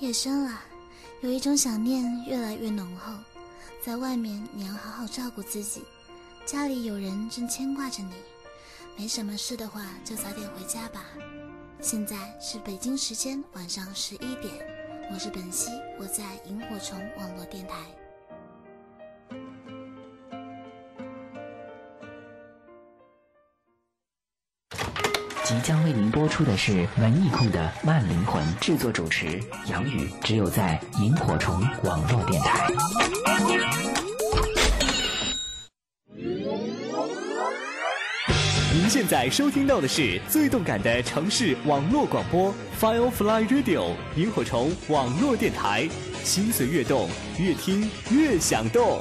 夜深了，有一种想念越来越浓厚。在外面你要好好照顾自己，家里有人正牵挂着你。没什么事的话就早点回家吧。现在是北京时间晚上十一点，我是本兮，我在萤火虫网络电台。即将为您播出的是文艺控的慢灵魂，制作主持杨宇，只有在萤火虫网络电台。您现在收听到的是最动感的城市网络广播，Firefly Radio 萤火虫网络电台，心随悦动，越听越想动。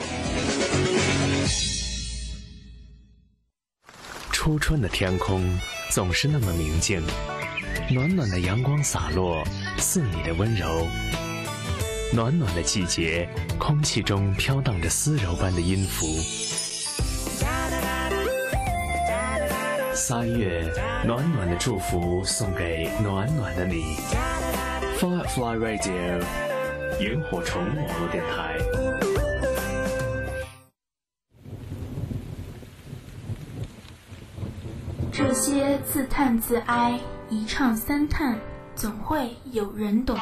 初春的天空。总是那么明净，暖暖的阳光洒落，似你的温柔。暖暖的季节，空气中飘荡着丝柔般的音符。三月，暖暖的祝福送给暖暖的你。Firefly Radio，萤火虫网络电台。自叹自哀，一唱三叹，总会有人懂。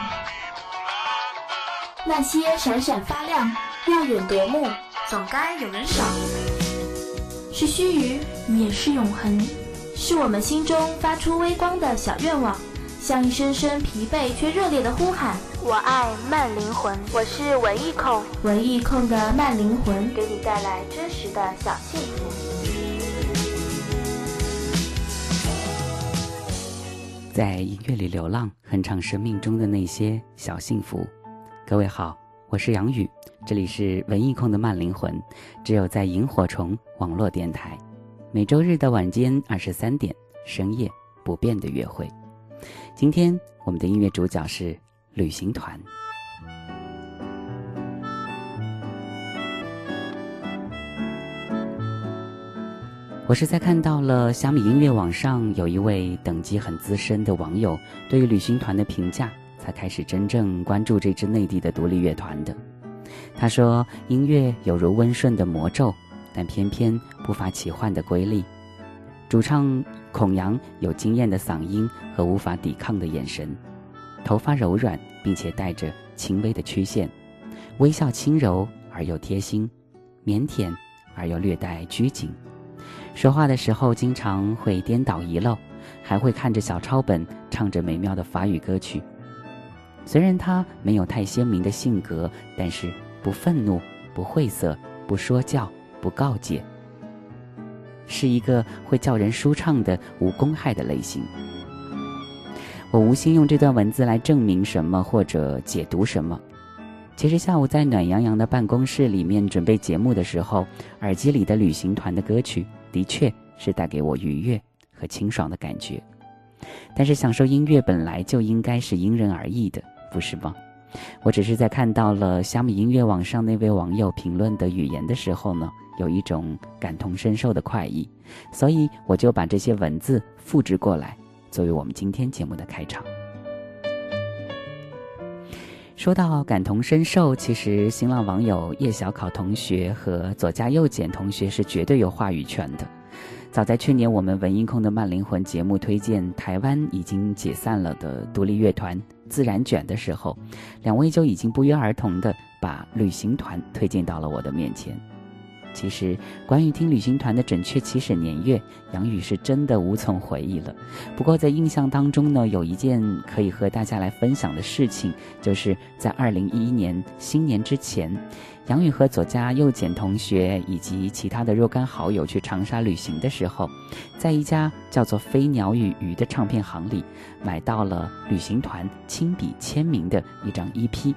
那些闪闪发亮、耀眼夺目，总该有人赏。是须臾，也是永恒，是我们心中发出微光的小愿望，像一声声疲惫却热烈的呼喊。我爱慢灵魂，我是文艺控，文艺控的慢灵魂，给你带来真实的小幸福。在音乐里流浪，哼唱生命中的那些小幸福。各位好，我是杨宇，这里是文艺控的慢灵魂，只有在萤火虫网络电台，每周日的晚间二十三点，深夜不变的约会。今天我们的音乐主角是旅行团。我是在看到了小米音乐网上有一位等级很资深的网友对于旅行团的评价，才开始真正关注这支内地的独立乐团的。他说：“音乐有如温顺的魔咒，但偏偏不乏奇幻的瑰丽。主唱孔阳有惊艳的嗓音和无法抵抗的眼神，头发柔软并且带着轻微的曲线，微笑轻柔而又贴心，腼腆而又略带拘谨。”说话的时候经常会颠倒遗漏，还会看着小抄本唱着美妙的法语歌曲。虽然他没有太鲜明的性格，但是不愤怒、不晦涩、不说教、不告诫，是一个会叫人舒畅的无公害的类型。我无心用这段文字来证明什么或者解读什么。其实下午在暖洋洋的办公室里面准备节目的时候，耳机里的旅行团的歌曲。的确是带给我愉悦和清爽的感觉，但是享受音乐本来就应该是因人而异的，不是吗？我只是在看到了小米音乐网上那位网友评论的语言的时候呢，有一种感同身受的快意，所以我就把这些文字复制过来，作为我们今天节目的开场。说到感同身受，其实新浪网友叶小考同学和左家右简同学是绝对有话语权的。早在去年，我们文艺控的慢灵魂节目推荐台湾已经解散了的独立乐团自然卷的时候，两位就已经不约而同的把旅行团推荐到了我的面前。其实，关于听旅行团的准确起始年月，杨宇是真的无从回忆了。不过，在印象当中呢，有一件可以和大家来分享的事情，就是在二零一一年新年之前，杨宇和左家右简同学以及其他的若干好友去长沙旅行的时候，在一家叫做“飞鸟与鱼”的唱片行里，买到了旅行团亲笔签名的一张 EP，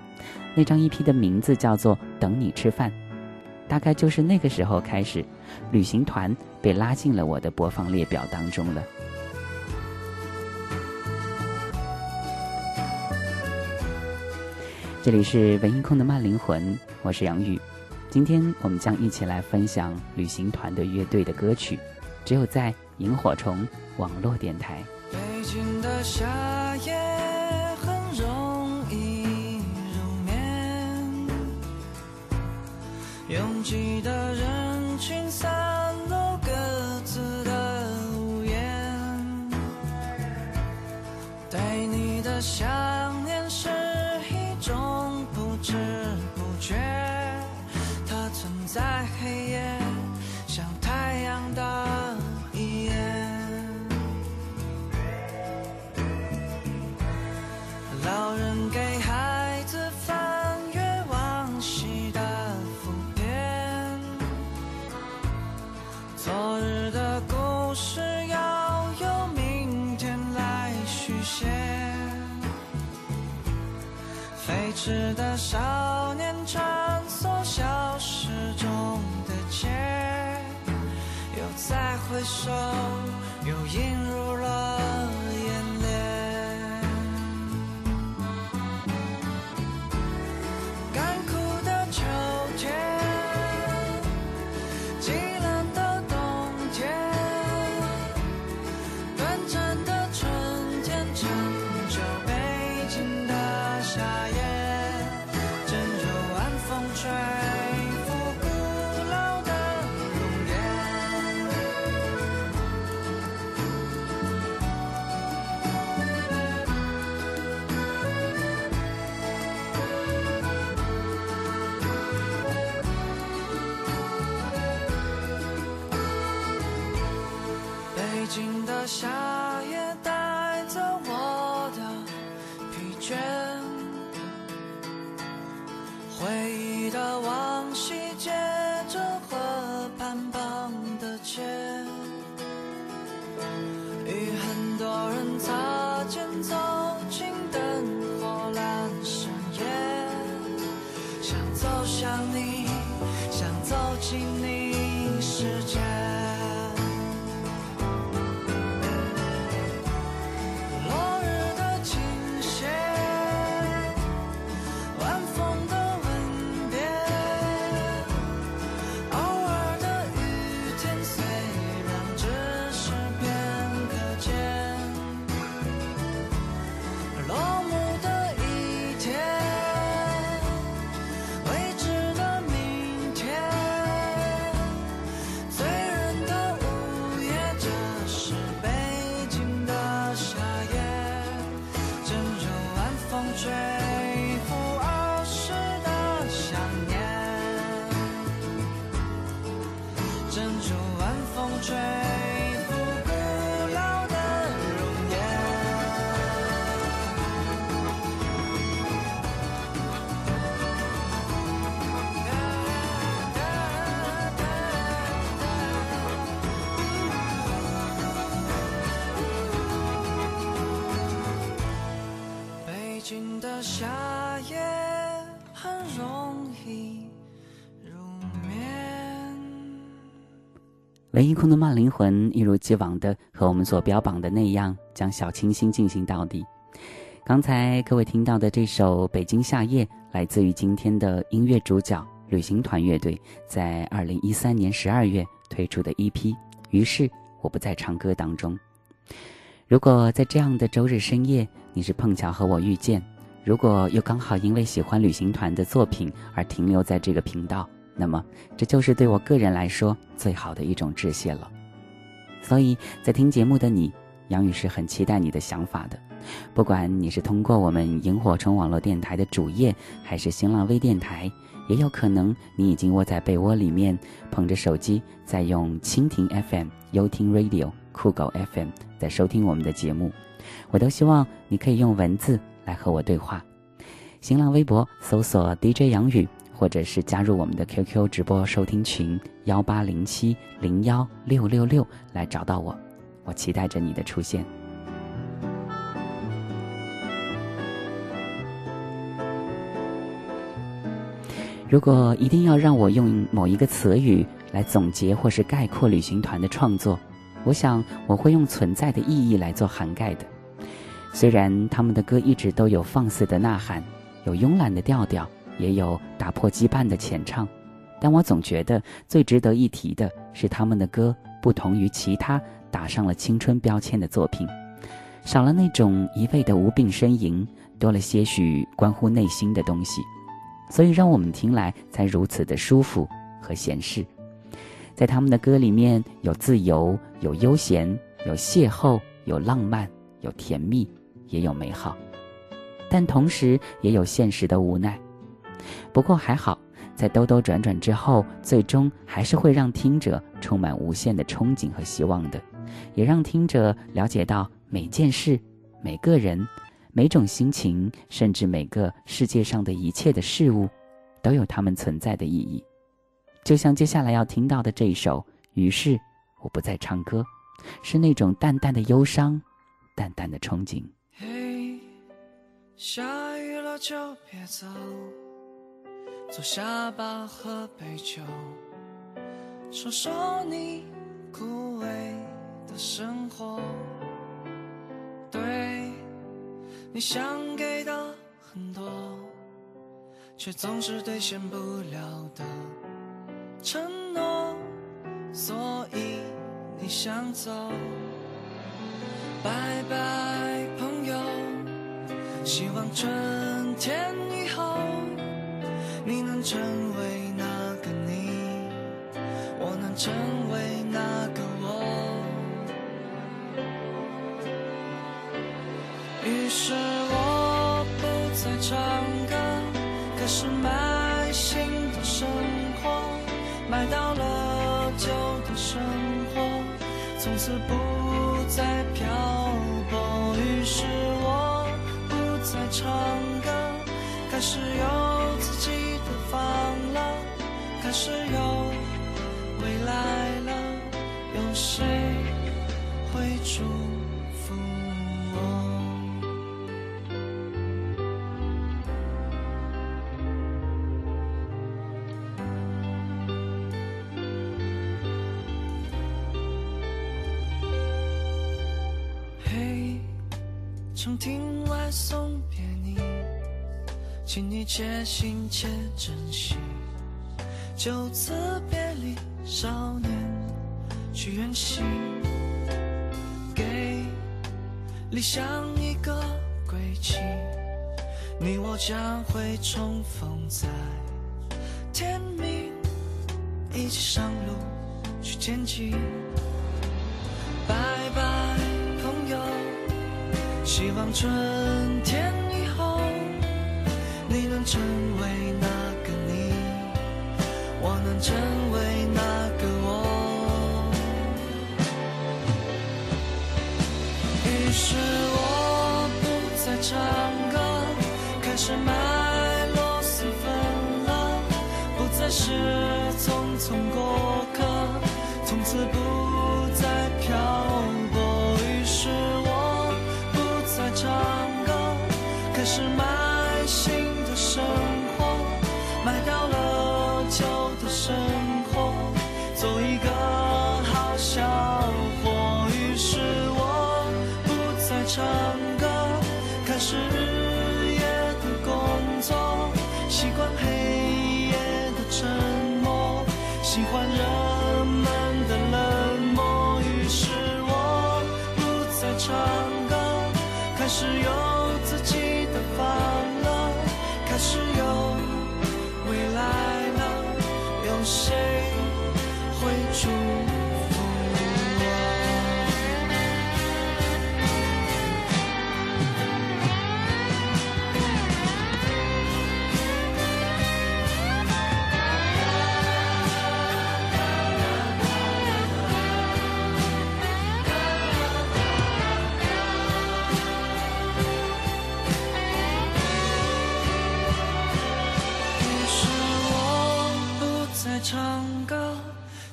那张 EP 的名字叫做《等你吃饭》。大概就是那个时候开始，旅行团被拉进了我的播放列表当中了。这里是文艺控的慢灵魂，我是杨宇。今天我们将一起来分享旅行团的乐队的歌曲，只有在萤火虫网络电台。北京的夏夜拥挤的人群散落各自的屋檐对你的想念是一种不知不觉它存在。是要有明天来续写。飞驰的少年穿梭消失中的街，又再回首，又映入了京夏夜很容易入眠。文艺控的慢灵魂一如既往的和我们所标榜的那样，将小清新进行到底。刚才各位听到的这首《北京夏夜》，来自于今天的音乐主角旅行团乐队在二零一三年十二月推出的 EP。于是我不再唱歌当中。如果在这样的周日深夜，你是碰巧和我遇见，如果又刚好因为喜欢旅行团的作品而停留在这个频道，那么这就是对我个人来说最好的一种致谢了。所以在听节目的你，杨宇是很期待你的想法的。不管你是通过我们萤火虫网络电台的主页，还是新浪微电台，也有可能你已经窝在被窝里面，捧着手机在用蜻蜓 FM、优听 Radio、酷狗 FM 在收听我们的节目。我都希望你可以用文字来和我对话。新浪微博搜索 DJ 杨宇，或者是加入我们的 QQ 直播收听群幺八零七零幺六六六来找到我。我期待着你的出现。如果一定要让我用某一个词语来总结或是概括旅行团的创作，我想我会用存在的意义来做涵盖的。虽然他们的歌一直都有放肆的呐喊，有慵懒的调调，也有打破羁绊的浅唱，但我总觉得最值得一提的是他们的歌不同于其他打上了青春标签的作品，少了那种一味的无病呻吟，多了些许关乎内心的东西。所以让我们听来才如此的舒服和闲适。在他们的歌里面有自由，有悠闲，有邂逅，有浪漫，有甜蜜，也有美好。但同时也有现实的无奈。不过还好，在兜兜转转之后，最终还是会让听者充满无限的憧憬和希望的，也让听者了解到每件事、每个人、每种心情，甚至每个世界上的一切的事物，都有它们存在的意义。就像接下来要听到的这一首，于是我不再唱歌，是那种淡淡的忧伤，淡淡的憧憬。下雨了就别走，坐下吧，喝杯酒，说说你枯萎的生活。对，你想给的很多，却总是兑现不了的承诺，所以你想走。拜拜，希望春天以后，你能成为那个你，我能成为那个我。于是我不再唱歌，开始买新的生活，买到了旧的生活，从此不始有自己的房了，开始有且行且珍惜。就此别离，少年去远行，给理想一个归期。你我将会重逢在天明，一起上路去前进。拜拜，朋友。希望春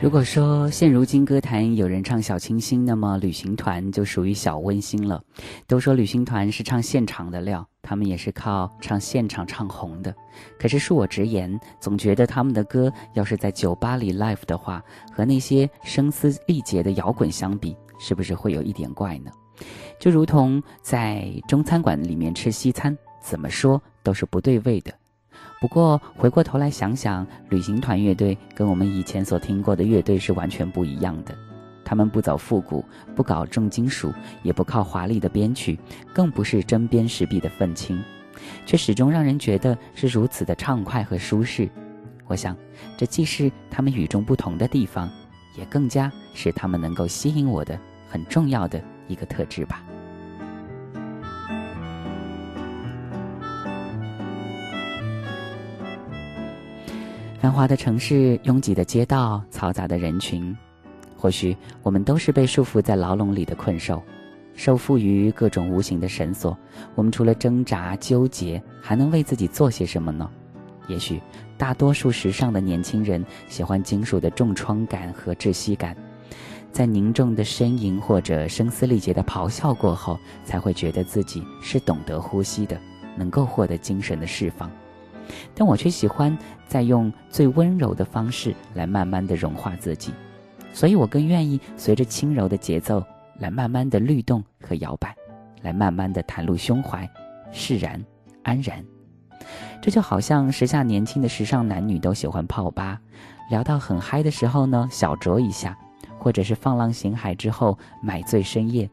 如果说现如今歌坛有人唱小清新，那么旅行团就属于小温馨了。都说旅行团是唱现场的料，他们也是靠唱现场唱红的。可是恕我直言，总觉得他们的歌要是在酒吧里 live 的话，和那些声嘶力竭的摇滚相比，是不是会有一点怪呢？就如同在中餐馆里面吃西餐，怎么说都是不对味的。不过回过头来想想，旅行团乐队跟我们以前所听过的乐队是完全不一样的。他们不走复古，不搞重金属，也不靠华丽的编曲，更不是针砭时弊的愤青，却始终让人觉得是如此的畅快和舒适。我想，这既是他们与众不同的地方，也更加是他们能够吸引我的很重要的一个特质吧。繁华的城市，拥挤的街道，嘈杂的人群，或许我们都是被束缚在牢笼里的困兽，受缚于各种无形的绳索。我们除了挣扎纠结，还能为自己做些什么呢？也许大多数时尚的年轻人喜欢金属的重创感和窒息感，在凝重的呻吟或者声嘶力竭的咆哮过后，才会觉得自己是懂得呼吸的，能够获得精神的释放。但我却喜欢在用最温柔的方式来慢慢的融化自己，所以我更愿意随着轻柔的节奏来慢慢的律动和摇摆，来慢慢的袒露胸怀，释然安然。这就好像时下年轻的时尚男女都喜欢泡吧，聊到很嗨的时候呢，小酌一下，或者是放浪形骸之后买醉深夜。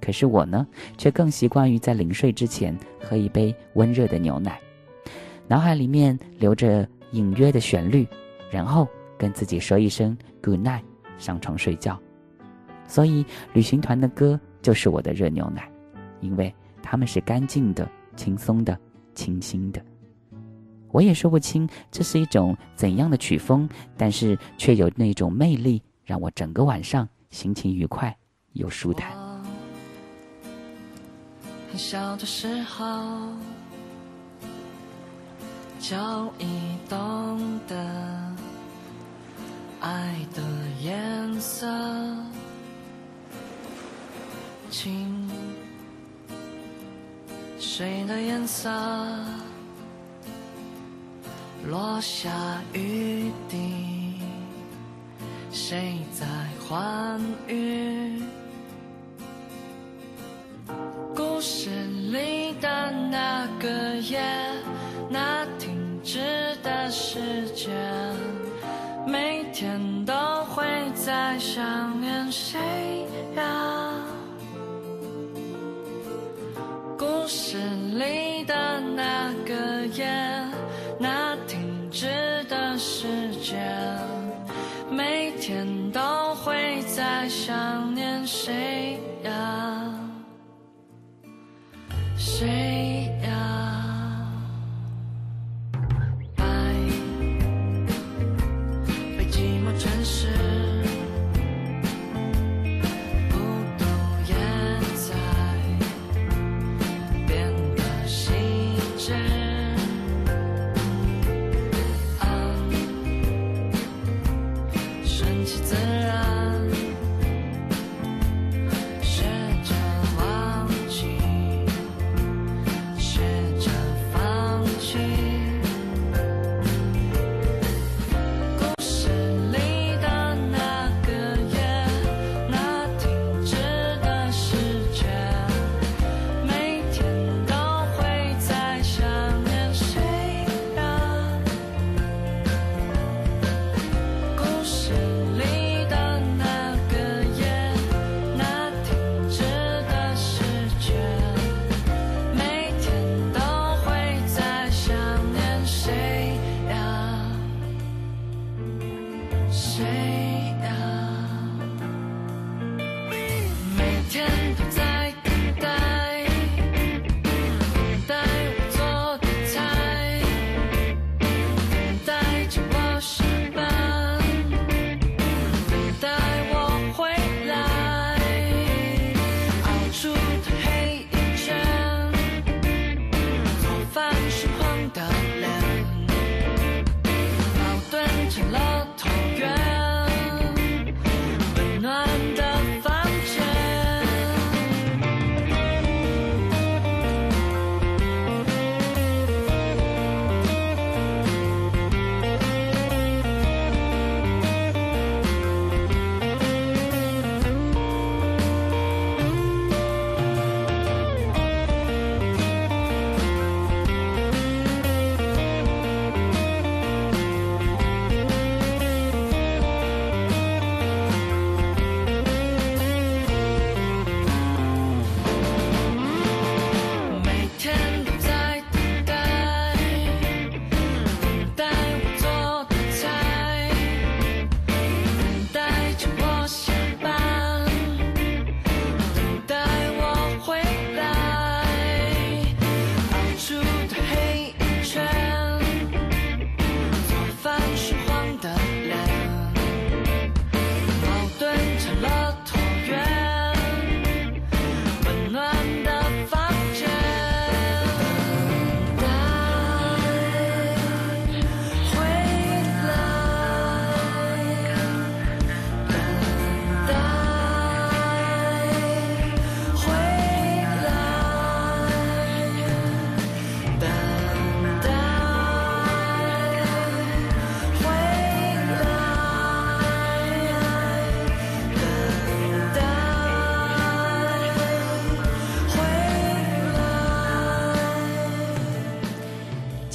可是我呢，却更习惯于在临睡之前喝一杯温热的牛奶。脑海里面留着隐约的旋律，然后跟自己说一声 “good night”，上床睡觉。所以旅行团的歌就是我的热牛奶，因为他们是干净的、轻松的、清新的。我也说不清这是一种怎样的曲风，但是却有那种魅力，让我整个晚上心情愉快又舒坦。很小的时候。就已懂得爱的颜色，清谁的颜色，落下雨滴，谁在欢愉？故事里的那个夜。那止的时间，每天都会在想念谁呀？故事里的那个夜，那停止的时间，每天都会在想念谁呀？谁？呀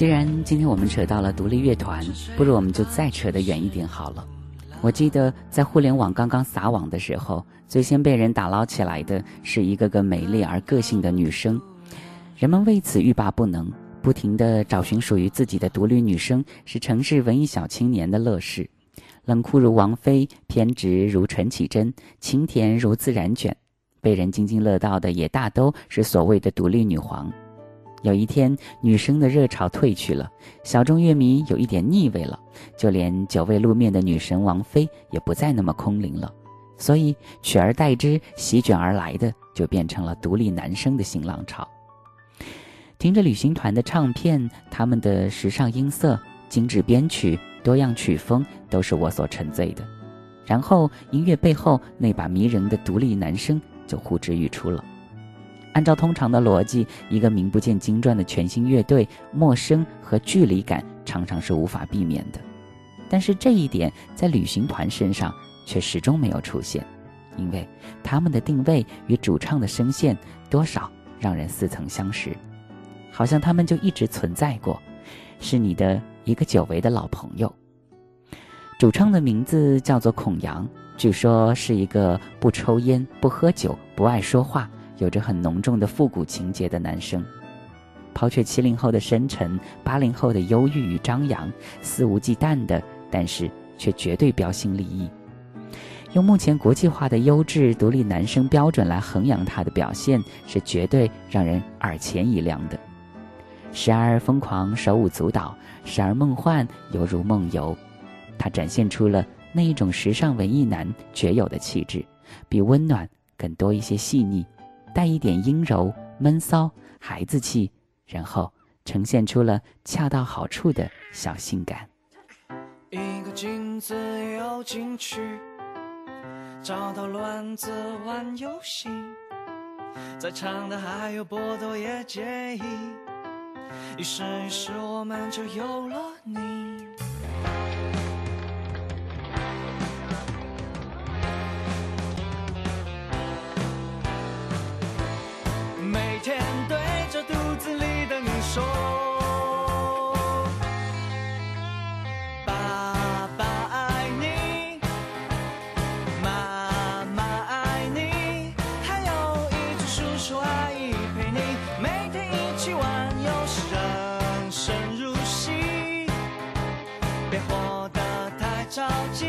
既然今天我们扯到了独立乐团，不如我们就再扯得远一点好了。我记得在互联网刚刚撒网的时候，最先被人打捞起来的是一个个美丽而个性的女生，人们为此欲罢不能，不停地找寻属于自己的独立女生，是城市文艺小青年的乐事。冷酷如王菲，偏执如陈绮贞，清甜如自然卷，被人津津乐道的也大都是所谓的独立女皇。有一天，女生的热潮退去了，小众乐迷有一点腻味了，就连久未露面的女神王菲也不再那么空灵了，所以取而代之、席卷而来的就变成了独立男生的新浪潮。听着旅行团的唱片，他们的时尚音色、精致编曲、多样曲风都是我所沉醉的，然后音乐背后那把迷人的独立男声就呼之欲出了。按照通常的逻辑，一个名不见经传的全新乐队，陌生和距离感常常是无法避免的。但是这一点在旅行团身上却始终没有出现，因为他们的定位与主唱的声线多少让人似曾相识，好像他们就一直存在过，是你的一个久违的老朋友。主唱的名字叫做孔阳，据说是一个不抽烟、不喝酒、不爱说话。有着很浓重的复古情节的男生，抛却七零后的深沉，八零后的忧郁与张扬，肆无忌惮的，但是却绝对标新立异。用目前国际化的优质独立男生标准来衡量他的表现，是绝对让人耳前一亮的。时而疯狂手舞足蹈，时而梦幻犹如梦游，他展现出了那一种时尚文艺男绝有的气质，比温暖更多一些细腻。带一点阴柔、闷骚、孩子气，然后呈现出了恰到好处的小性感。一个镜子游进去，找到乱子玩游戏，在场的还有波多野结衣，于是于是我们就有了你。别活得太着急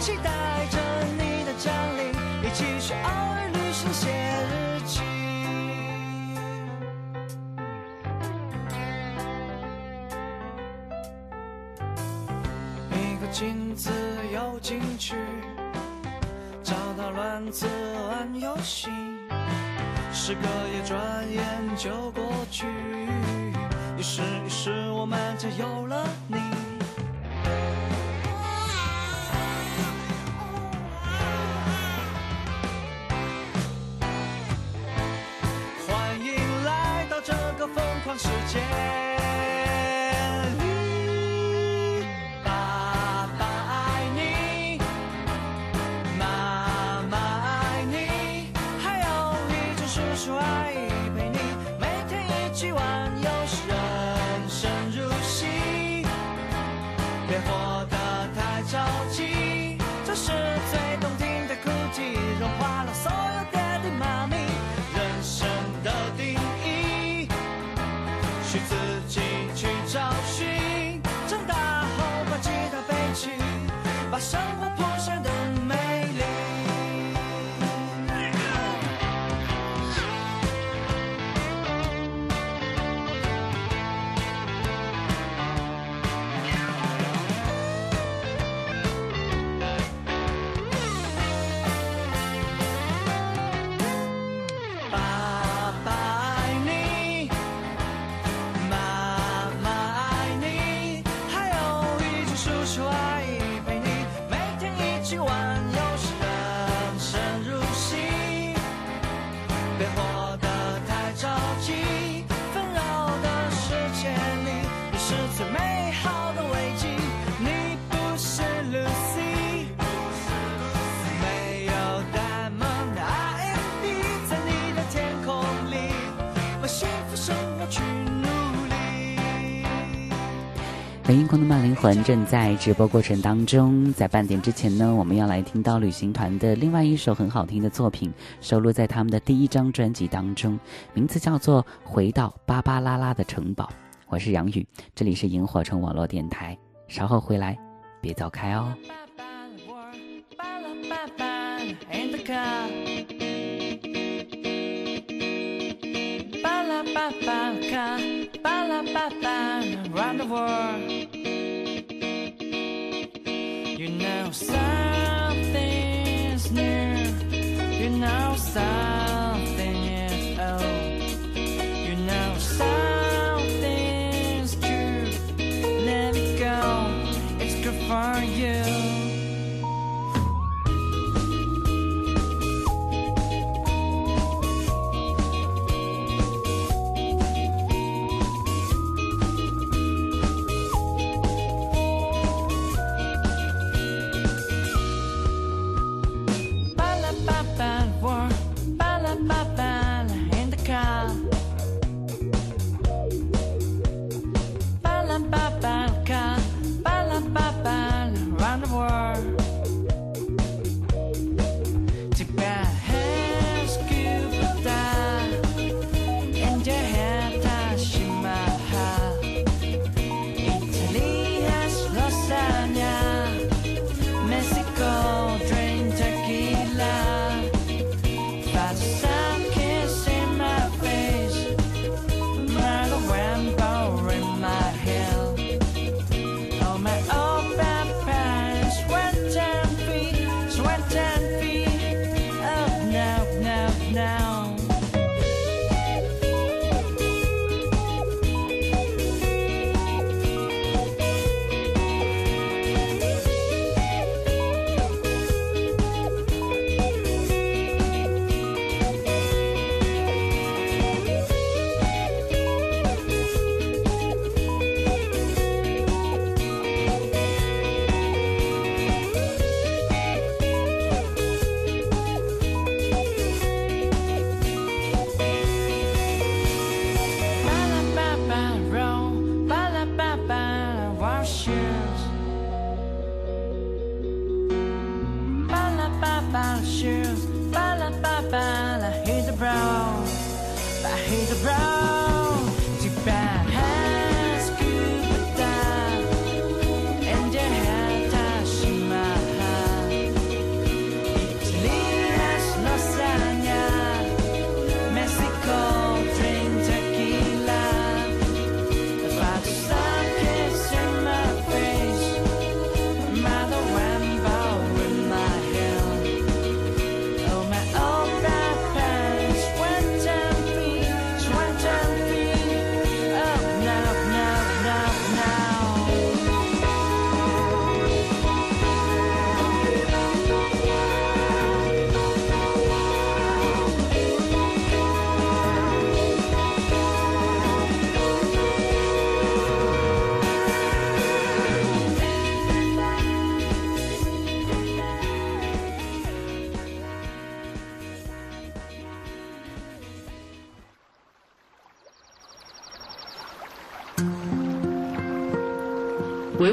期待着你的降临一起去偶尔旅行写日记。一个镜子游进去找到乱子玩游戏时隔一转眼就过去一生一世我们就有了你。时间。纷扰的世界里，你是最美。本音空的慢灵魂正在直播过程当中，在半点之前呢，我们要来听到旅行团的另外一首很好听的作品，收录在他们的第一张专辑当中，名字叫做《回到巴巴拉拉的城堡》。我是杨宇，这里是萤火虫网络电台，稍后回来，别走开哦。Around the world. You know something's new. You know something is old. You know something's true. Let it go. It's good for you. “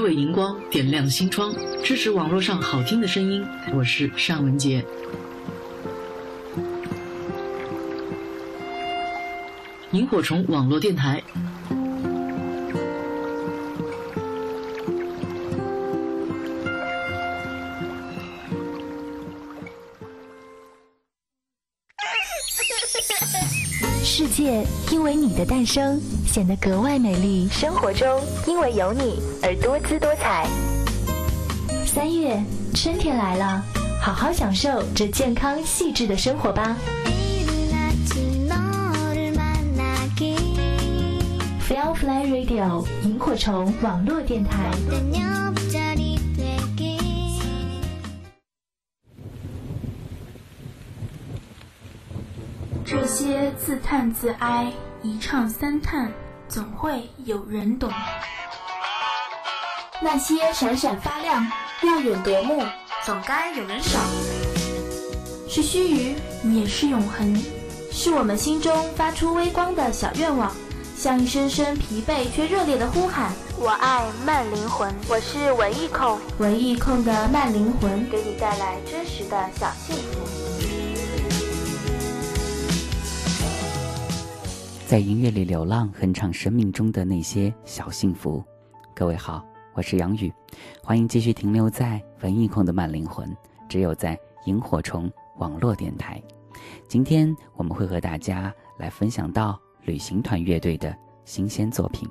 微微荧光，点亮心窗，支持网络上好听的声音。”我是尚文杰。萤火虫网络电台。为你的诞生显得格外美丽，生活中因为有你而多姿多彩。三月，春天来了，好好享受这健康细致的生活吧。Firefly Radio 萤火虫网络电台。这些自叹自哀，一唱三叹，总会有人懂。那些闪闪发亮、耀眼夺目，总该有人赏。是须臾，也是永恒，是我们心中发出微光的小愿望，像一声声疲惫却热烈的呼喊，我爱慢灵魂，我是文艺控，文艺控的慢灵魂，给你带来真实的小幸福。在音乐里流浪，哼唱生命中的那些小幸福。各位好，我是杨宇，欢迎继续停留在文艺控的慢灵魂，只有在萤火虫网络电台。今天我们会和大家来分享到旅行团乐队的新鲜作品。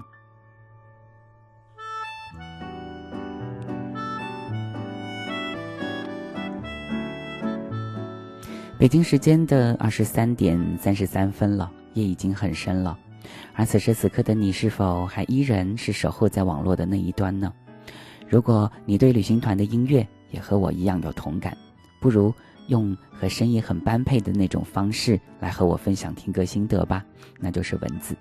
北京时间的二十三点三十三分了，夜已经很深了。而此时此刻的你，是否还依然是守候在网络的那一端呢？如果你对旅行团的音乐也和我一样有同感，不如用和声音很般配的那种方式来和我分享听歌心得吧，那就是文字。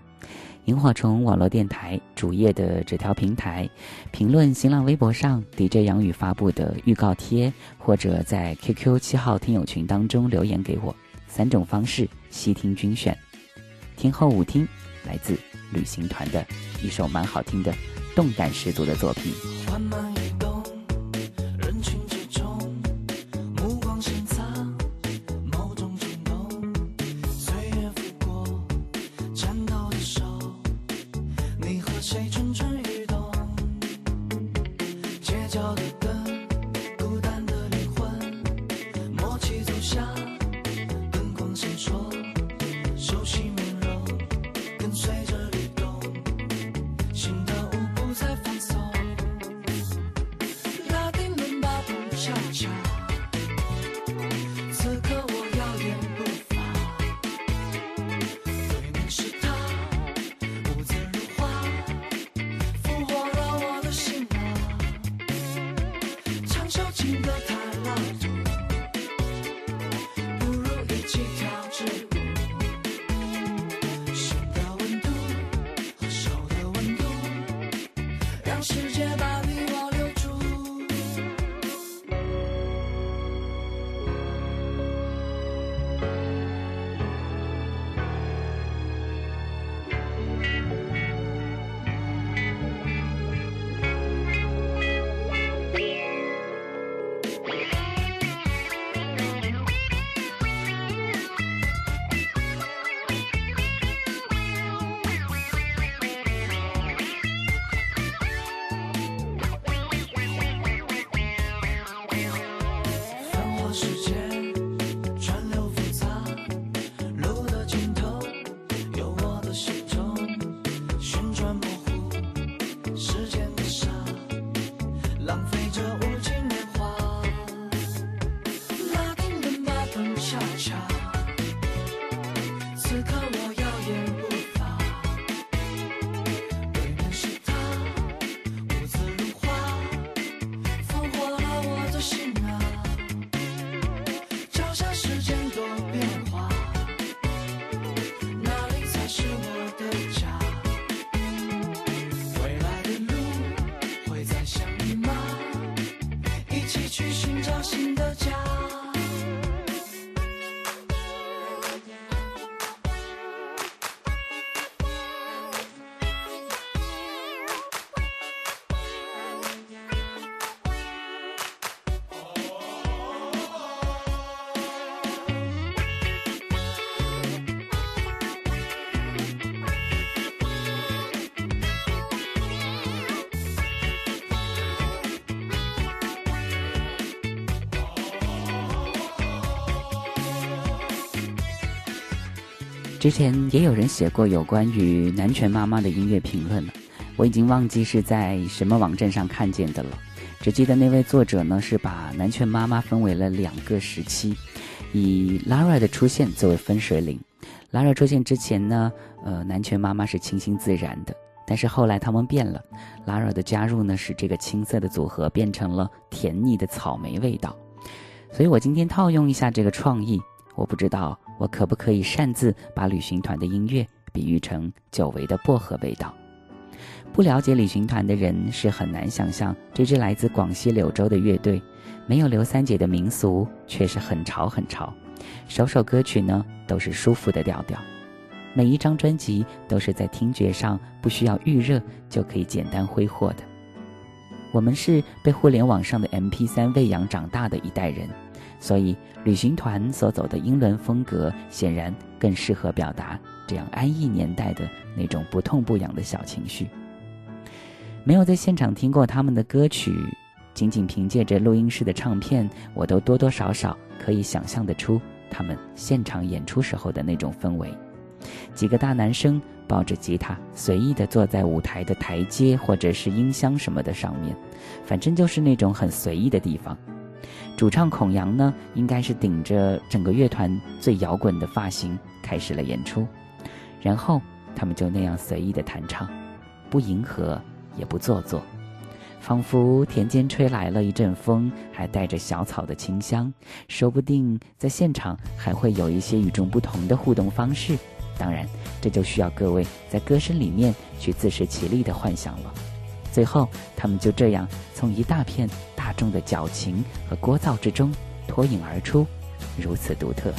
萤火虫网络电台主页的纸条平台，评论新浪微博上 DJ 杨宇发布的预告贴，或者在 QQ 七号听友群当中留言给我，三种方式细听均选。听后舞厅，来自旅行团的一首蛮好听的、动感十足的作品。之前也有人写过有关于南拳妈妈的音乐评论了，我已经忘记是在什么网站上看见的了，只记得那位作者呢是把南拳妈妈分为了两个时期，以 Lara 的出现作为分水岭。Lara 出现之前呢，呃，南拳妈妈是清新自然的，但是后来他们变了，Lara 的加入呢使这个青涩的组合变成了甜腻的草莓味道。所以我今天套用一下这个创意，我不知道。我可不可以擅自把旅行团的音乐比喻成久违的薄荷味道？不了解旅行团的人是很难想象，这支来自广西柳州的乐队，没有刘三姐的民俗，却是很潮很潮。首首歌曲呢都是舒服的调调。每一张专辑都是在听觉上不需要预热就可以简单挥霍的。我们是被互联网上的 MP3 喂养长大的一代人，所以旅行团所走的英伦风格显然更适合表达这样安逸年代的那种不痛不痒的小情绪。没有在现场听过他们的歌曲，仅仅凭借着录音室的唱片，我都多多少少可以想象得出他们现场演出时候的那种氛围。几个大男生抱着吉他，随意地坐在舞台的台阶或者是音箱什么的上面，反正就是那种很随意的地方。主唱孔阳呢，应该是顶着整个乐团最摇滚的发型开始了演出，然后他们就那样随意的弹唱，不迎合也不做作，仿佛田间吹来了一阵风，还带着小草的清香，说不定在现场还会有一些与众不同的互动方式。当然，这就需要各位在歌声里面去自食其力的幻想了。最后，他们就这样从一大片大众的矫情和聒噪之中脱颖而出，如此独特。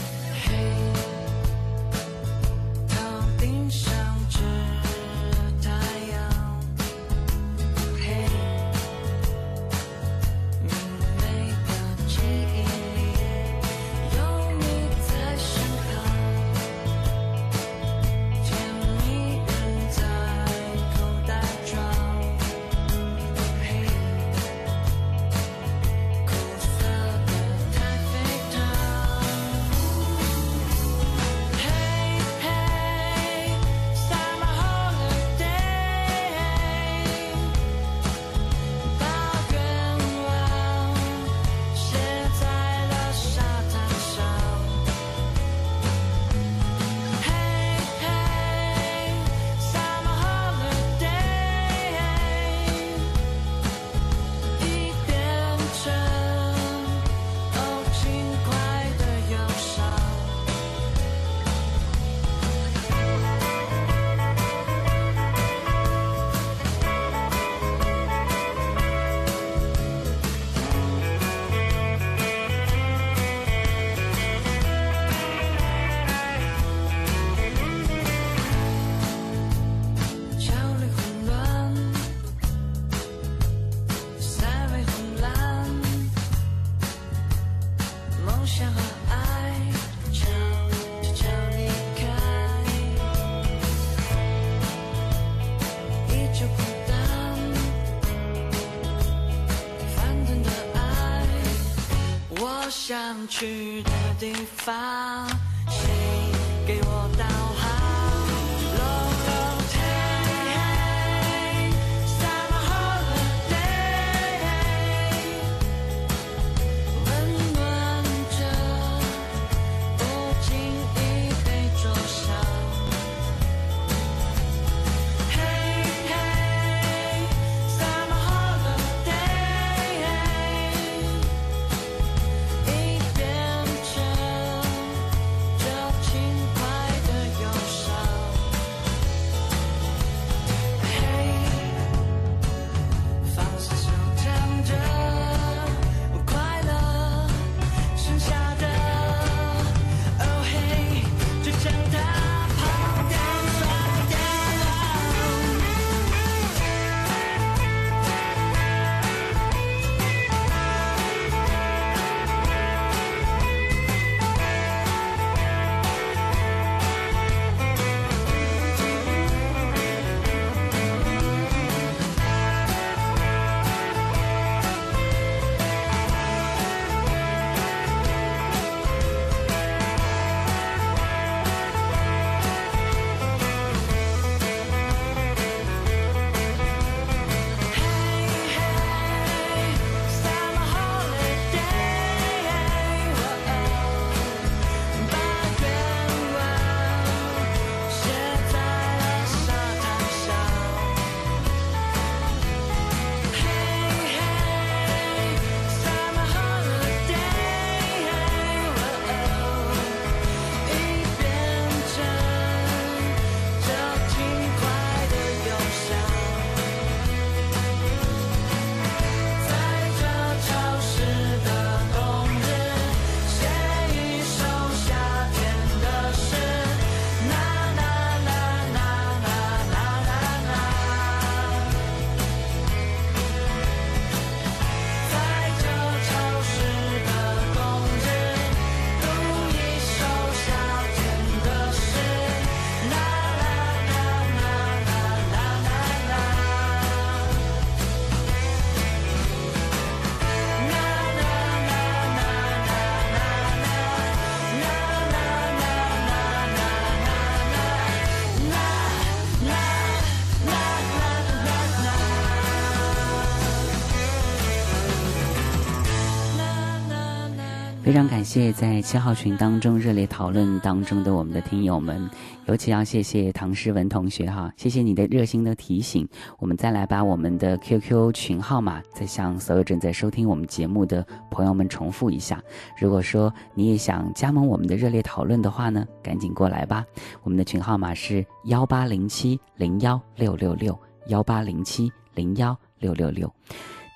非常感谢在七号群当中热烈讨论当中的我们的听友们，尤其要谢谢唐诗文同学哈，谢谢你的热心的提醒。我们再来把我们的 QQ 群号码再向所有正在收听我们节目的朋友们重复一下。如果说你也想加盟我们的热烈讨论的话呢，赶紧过来吧。我们的群号码是幺八零七零幺六六六幺八零七零幺六六六。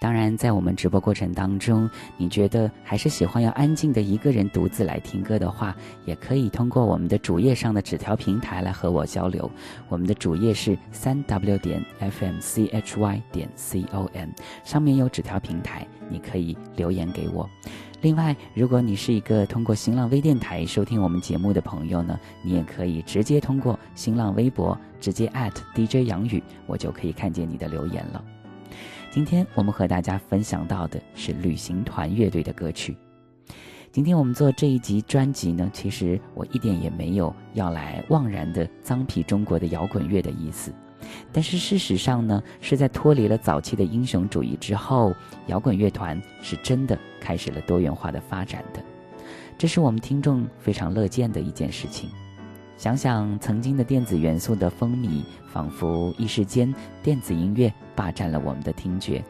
当然，在我们直播过程当中，你觉得还是喜欢要安静的一个人独自来听歌的话，也可以通过我们的主页上的纸条平台来和我交流。我们的主页是三 w 点 fmchy 点 com，上面有纸条平台，你可以留言给我。另外，如果你是一个通过新浪微电台收听我们节目的朋友呢，你也可以直接通过新浪微博直接 at DJ 杨宇，我就可以看见你的留言了。今天我们和大家分享到的是旅行团乐队的歌曲。今天我们做这一集专辑呢，其实我一点也没有要来妄然的脏皮中国的摇滚乐的意思。但是事实上呢，是在脱离了早期的英雄主义之后，摇滚乐团是真的开始了多元化的发展的。这是我们听众非常乐见的一件事情。想想曾经的电子元素的风靡，仿佛一时间电子音乐霸占了我们的听觉。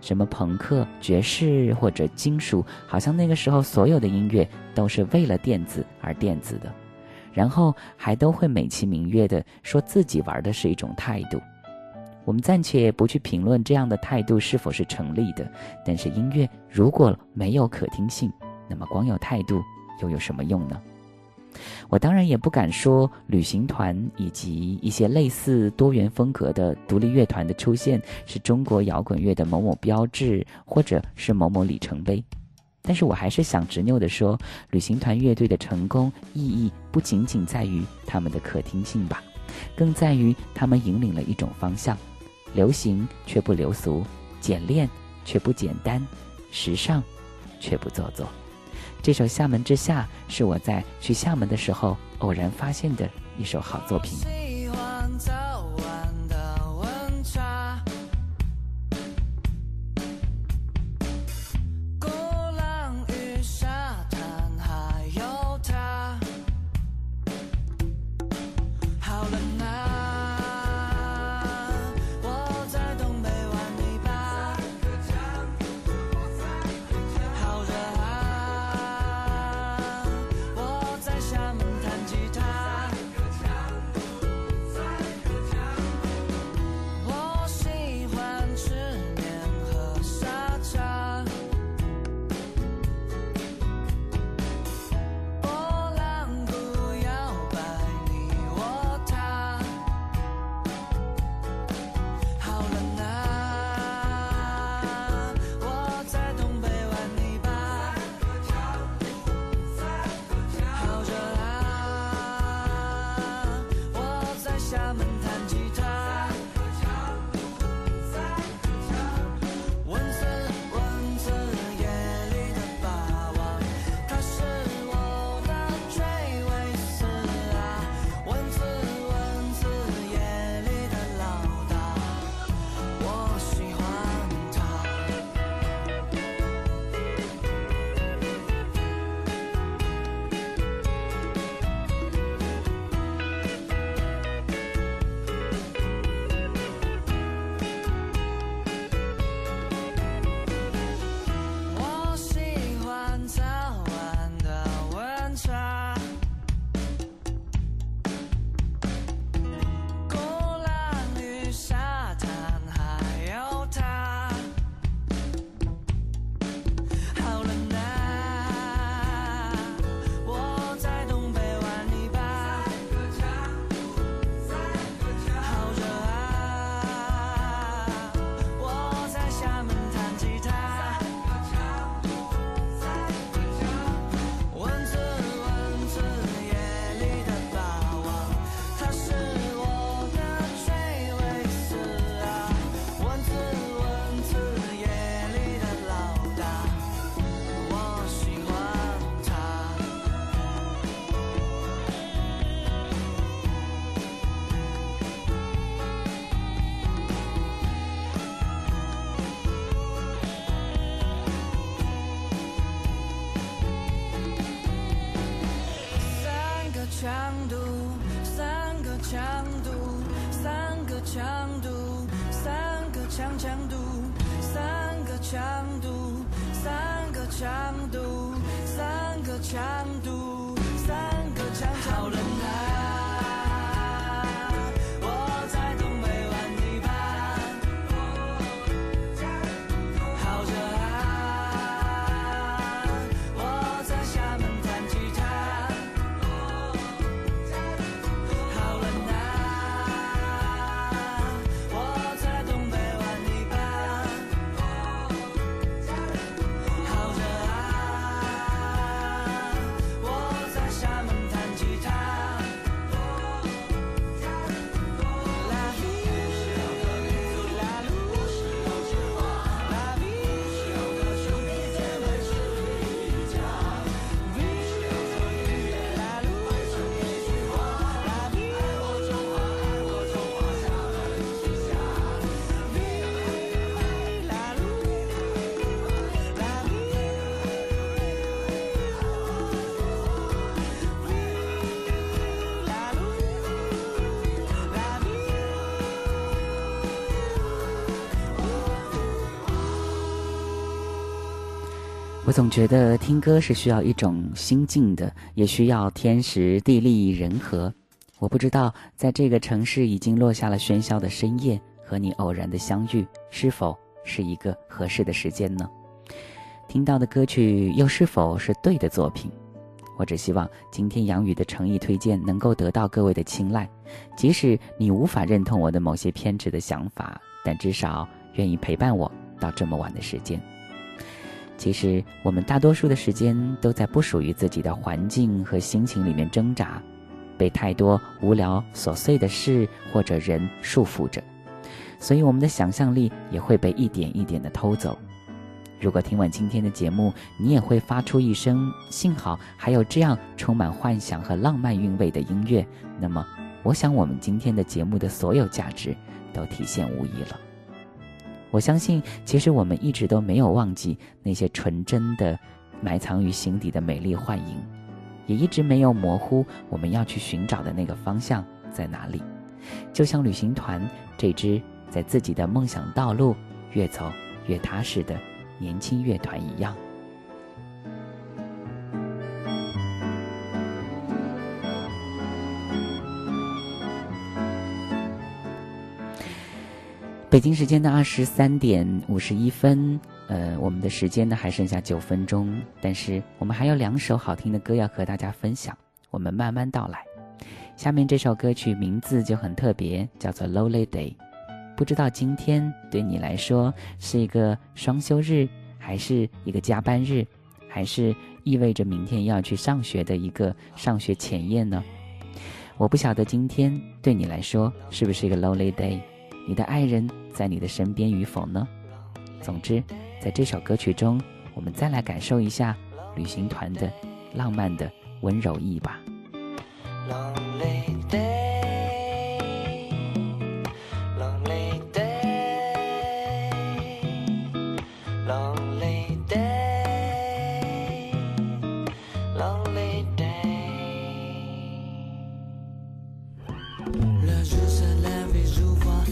什么朋克、爵士或者金属，好像那个时候所有的音乐都是为了电子而电子的，然后还都会美其名曰的说自己玩的是一种态度。我们暂且不去评论这样的态度是否是成立的，但是音乐如果没有可听性，那么光有态度又有什么用呢？我当然也不敢说旅行团以及一些类似多元风格的独立乐团的出现是中国摇滚乐的某某标志，或者是某某里程碑。但是我还是想执拗地说，旅行团乐队的成功意义不仅仅在于他们的可听性吧，更在于他们引领了一种方向：流行却不流俗，简练却不简单，时尚却不做作。这首《厦门之夏》是我在去厦门的时候偶然发现的一首好作品。强度三个强度三个强度三个强强度三个强度三个强度三个强觉得听歌是需要一种心境的，也需要天时地利人和。我不知道，在这个城市已经落下了喧嚣的深夜，和你偶然的相遇，是否是一个合适的时间呢？听到的歌曲又是否是对的作品？我只希望今天杨宇的诚意推荐能够得到各位的青睐，即使你无法认同我的某些偏执的想法，但至少愿意陪伴我到这么晚的时间。其实我们大多数的时间都在不属于自己的环境和心情里面挣扎，被太多无聊琐碎的事或者人束缚着，所以我们的想象力也会被一点一点的偷走。如果听完今天的节目，你也会发出一声“幸好还有这样充满幻想和浪漫韵味的音乐”，那么，我想我们今天的节目的所有价值都体现无疑了。我相信，其实我们一直都没有忘记那些纯真的、埋藏于心底的美丽幻影，也一直没有模糊我们要去寻找的那个方向在哪里。就像旅行团这支在自己的梦想道路越走越踏实的年轻乐团一样。北京时间的二十三点五十一分，呃，我们的时间呢还剩下九分钟，但是我们还有两首好听的歌要和大家分享，我们慢慢道来。下面这首歌曲名字就很特别，叫做《Lonely Day》。不知道今天对你来说是一个双休日，还是一个加班日，还是意味着明天要去上学的一个上学前夜呢？我不晓得今天对你来说是不是一个 Lonely Day。你的爱人在你的身边与否呢？总之，在这首歌曲中，我们再来感受一下旅行团的浪漫的温柔意吧。Lonely 如花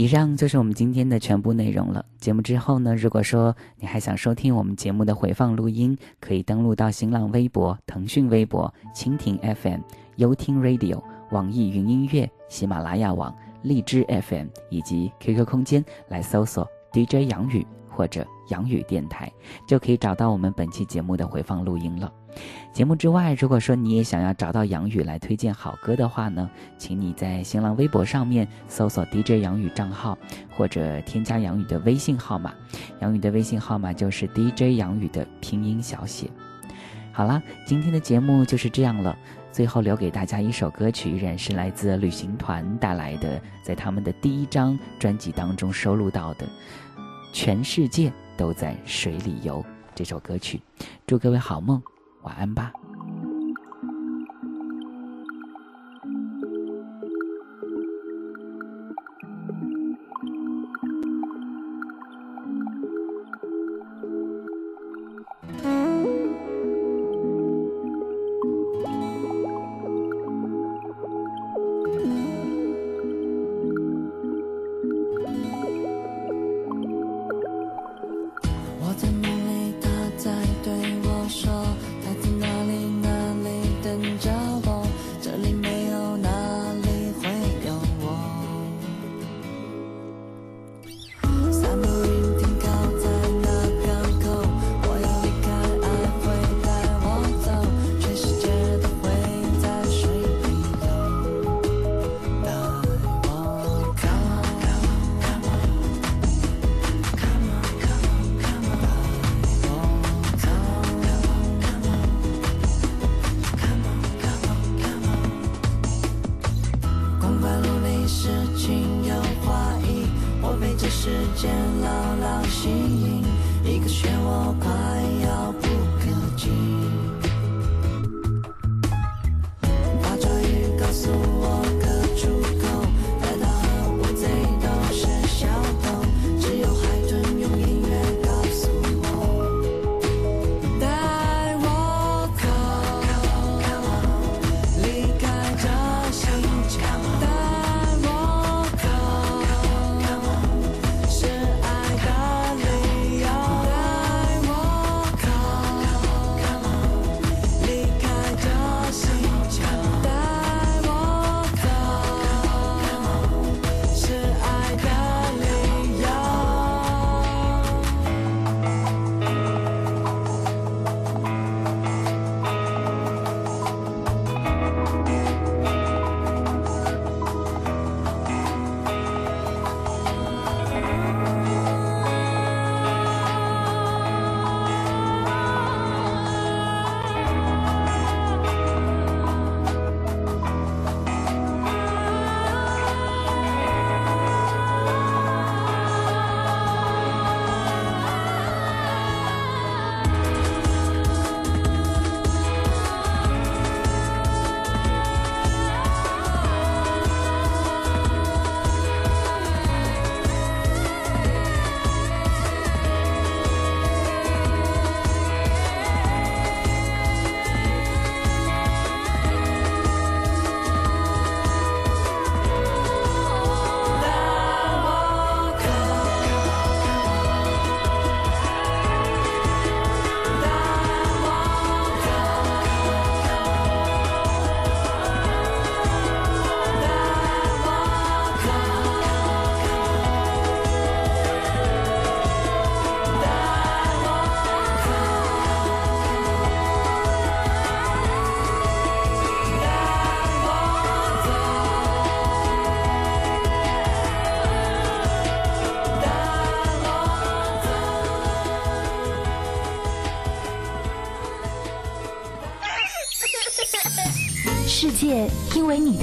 以上就是我们今天的全部内容了。节目之后呢，如果说你还想收听我们节目的回放录音，可以登录到新浪微博、腾讯微博、蜻蜓 FM、优听 Radio、网易云音乐、喜马拉雅网、荔枝 FM 以及 QQ 空间来搜索 DJ 杨宇或者杨宇电台，就可以找到我们本期节目的回放录音了。节目之外，如果说你也想要找到杨宇来推荐好歌的话呢，请你在新浪微博上面搜索 DJ 杨宇账号，或者添加杨宇的微信号码。杨宇的微信号码就是 DJ 杨宇的拼音小写。好啦，今天的节目就是这样了。最后留给大家一首歌曲，依然是来自旅行团带来的，在他们的第一张专辑当中收录到的《全世界都在水里游》这首歌曲。祝各位好梦。晚安吧。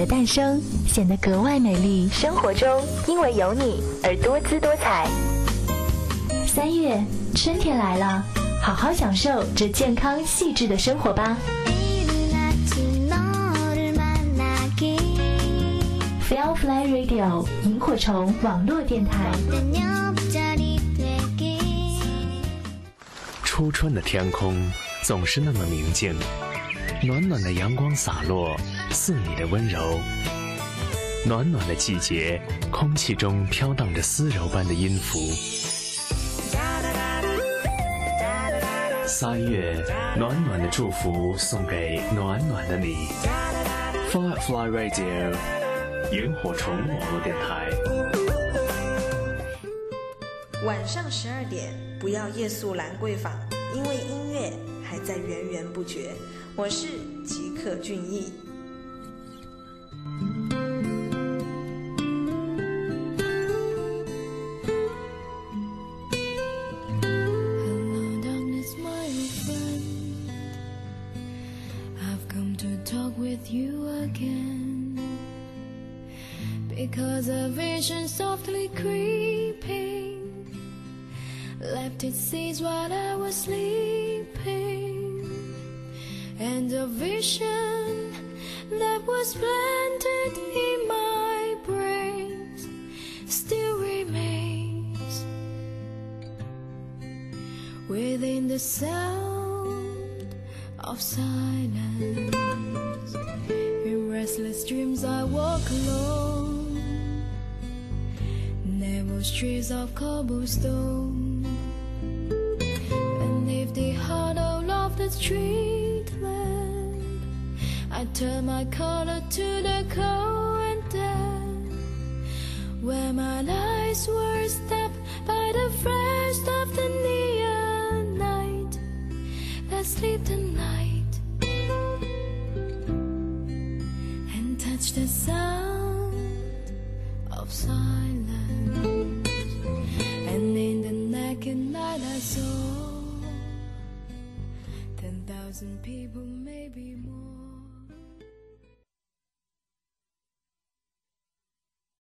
的诞生显得格外美丽，生活中因为有你而多姿多彩。三月，春天来了，好好享受这健康细致的生活吧。Firefly Radio 萤火虫网络电台。初春的天空总是那么明净。暖暖的阳光洒落，似你的温柔。暖暖的季节，空气中飘荡着丝柔般的音符。三月，暖暖的祝福送给暖暖的你。Firefly Radio，萤火虫网络电台。晚上十二点，不要夜宿兰桂坊，因为音乐还在源源不绝。我是吉克隽逸。Within the sound of silence. In restless dreams, I walk alone Narrow streets of cobblestone And if the hollow of the street lamp I turn my color